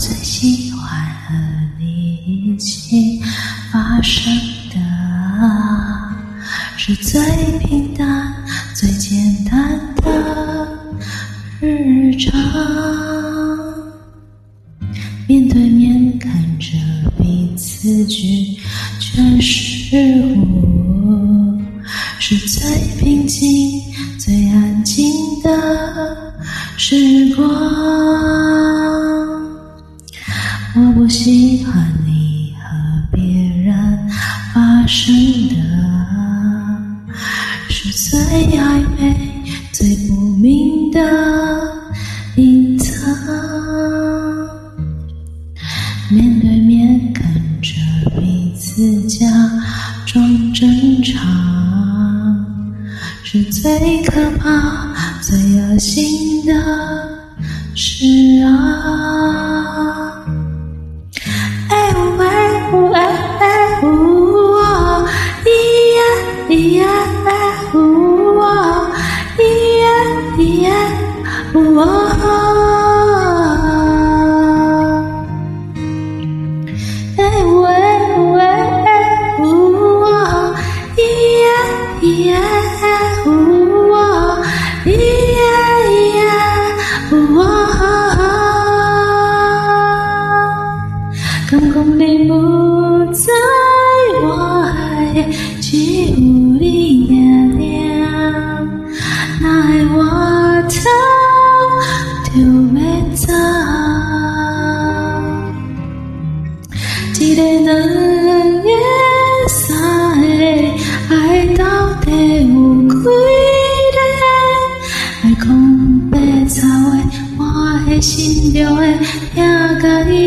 最喜欢和你一起发生的是最平淡、最简单的日常。面对面看着彼此，却全是我，是最平静、最安静的时光。我喜欢你和别人发生的是最暧昧、最不明的隐藏，面对面看着彼此假装正常，是最可怕、最恶心的事啊。听，家己。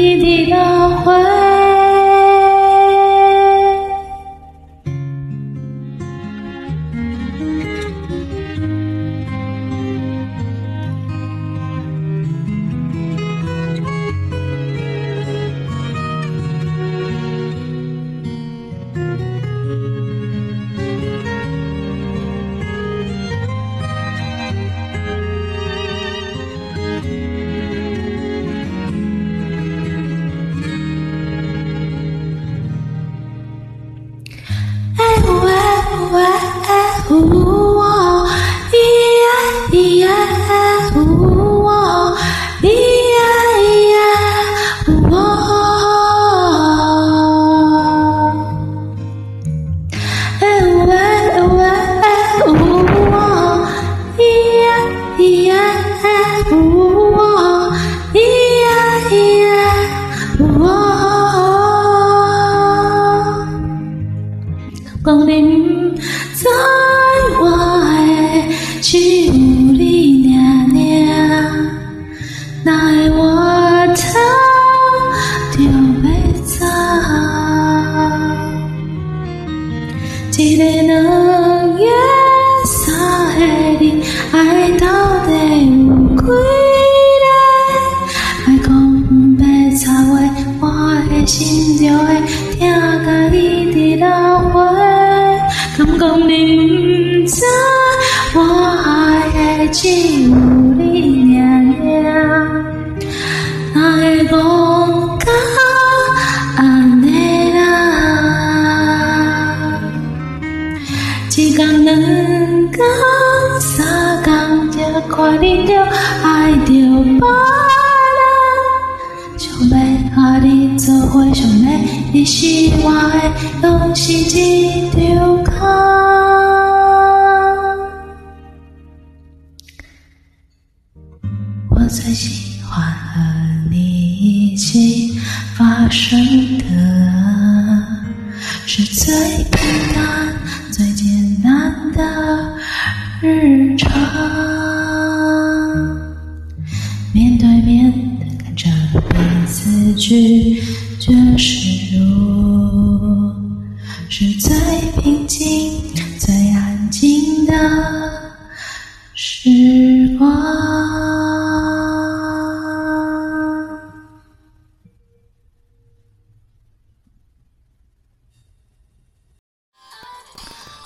只有你念念，哪会戆到安尼啊？一工两工三工，才看你就爱着别人，想要和你做伙，想要你是我的，拢是一张空。起发生的，是最平淡、最简单的日常；面对面的看着彼此拒绝示弱，是最平静、最安静的时光。